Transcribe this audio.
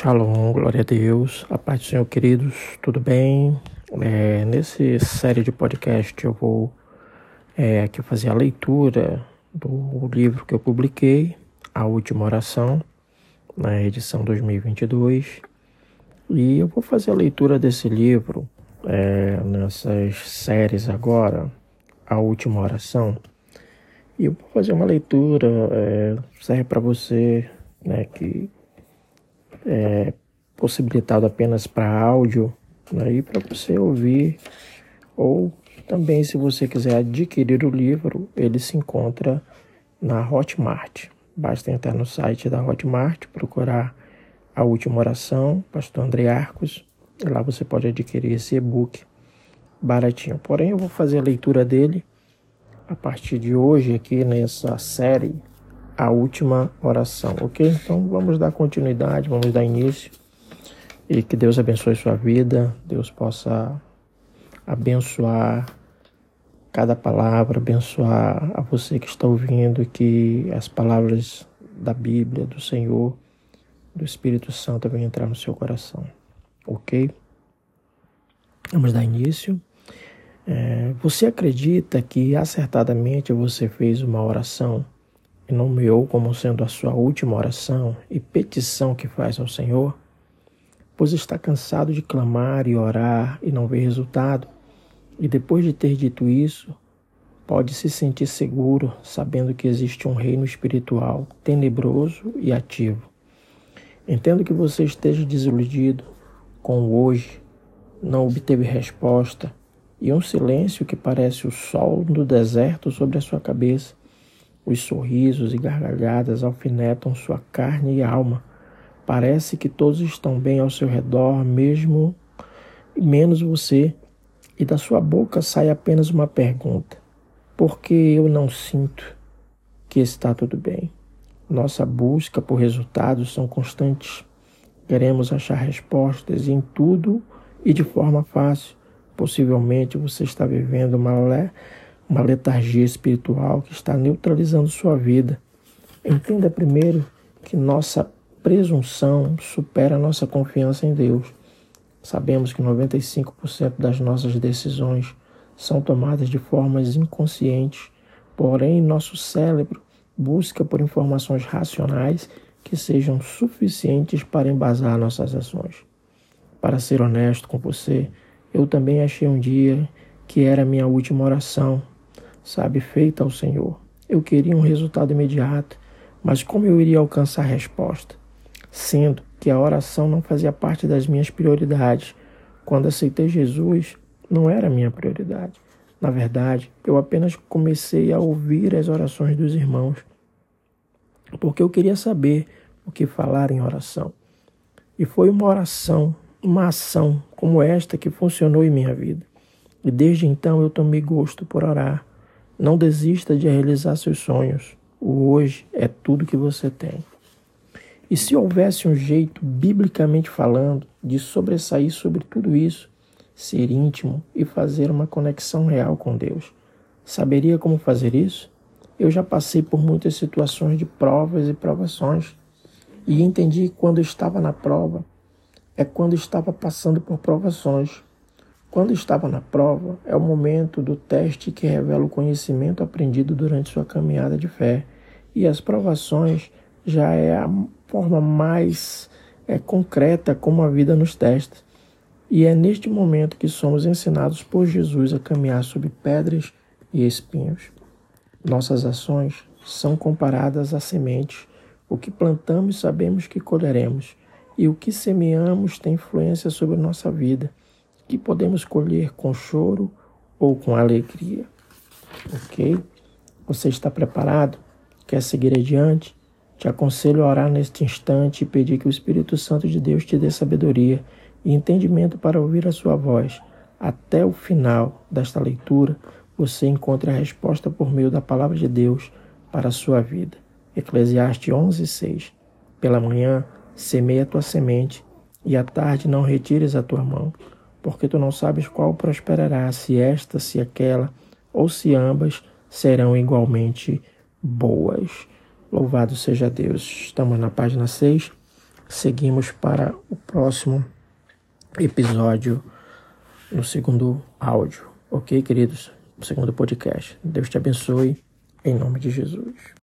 Shalom, glória a Deus, a paz do Senhor, queridos, tudo bem? É, nesse série de podcast eu vou é, aqui fazer a leitura do livro que eu publiquei, A Última Oração, na edição 2022, e eu vou fazer a leitura desse livro é, nessas séries agora, A Última Oração, e eu vou fazer uma leitura, é, serve para você né, que é, possibilitado apenas para áudio, aí né, para você ouvir, ou também se você quiser adquirir o livro, ele se encontra na Hotmart. Basta entrar no site da Hotmart, procurar a última oração, Pastor André Arcos, lá você pode adquirir esse e-book baratinho. Porém, eu vou fazer a leitura dele a partir de hoje aqui nessa série a última oração, ok? Então vamos dar continuidade, vamos dar início e que Deus abençoe sua vida, Deus possa abençoar cada palavra, abençoar a você que está ouvindo, que as palavras da Bíblia, do Senhor, do Espírito Santo venham entrar no seu coração, ok? Vamos dar início. É, você acredita que acertadamente você fez uma oração? E nomeou como sendo a sua última oração e petição que faz ao Senhor, pois está cansado de clamar e orar e não ver resultado, e depois de ter dito isso, pode se sentir seguro sabendo que existe um reino espiritual tenebroso e ativo. Entendo que você esteja desiludido com o hoje, não obteve resposta e um silêncio que parece o sol do deserto sobre a sua cabeça os sorrisos e gargalhadas alfinetam sua carne e alma. Parece que todos estão bem ao seu redor, mesmo menos você, e da sua boca sai apenas uma pergunta: Por que eu não sinto que está tudo bem? Nossa busca por resultados são constantes. Queremos achar respostas em tudo e de forma fácil. Possivelmente você está vivendo uma uma letargia espiritual que está neutralizando sua vida. Entenda primeiro que nossa presunção supera nossa confiança em Deus. Sabemos que 95% das nossas decisões são tomadas de formas inconscientes, porém nosso cérebro busca por informações racionais que sejam suficientes para embasar nossas ações. Para ser honesto com você, eu também achei um dia que era minha última oração sabe, feita ao Senhor. Eu queria um resultado imediato, mas como eu iria alcançar a resposta? Sendo que a oração não fazia parte das minhas prioridades. Quando aceitei Jesus, não era minha prioridade. Na verdade, eu apenas comecei a ouvir as orações dos irmãos, porque eu queria saber o que falar em oração. E foi uma oração, uma ação como esta que funcionou em minha vida. E desde então eu tomei gosto por orar, não desista de realizar seus sonhos. O hoje é tudo que você tem. E se houvesse um jeito, biblicamente falando, de sobressair sobre tudo isso, ser íntimo e fazer uma conexão real com Deus, saberia como fazer isso? Eu já passei por muitas situações de provas e provações e entendi que quando estava na prova é quando estava passando por provações. Quando estava na prova, é o momento do teste que revela o conhecimento aprendido durante sua caminhada de fé. E as provações já é a forma mais é, concreta como a vida nos testa. E é neste momento que somos ensinados por Jesus a caminhar sobre pedras e espinhos. Nossas ações são comparadas a sementes. O que plantamos sabemos que colheremos, e o que semeamos tem influência sobre nossa vida que podemos colher com choro ou com alegria. Ok? Você está preparado? Quer seguir adiante? Te aconselho a orar neste instante e pedir que o Espírito Santo de Deus te dê sabedoria e entendimento para ouvir a sua voz. Até o final desta leitura, você encontra a resposta por meio da palavra de Deus para a sua vida. Eclesiastes 11:6. Pela manhã, semeia a tua semente, e à tarde não retires a tua mão porque tu não sabes qual prosperará, se esta, se aquela, ou se ambas serão igualmente boas. Louvado seja Deus. Estamos na página 6. seguimos para o próximo episódio no segundo áudio, ok, queridos? No segundo podcast. Deus te abençoe, em nome de Jesus.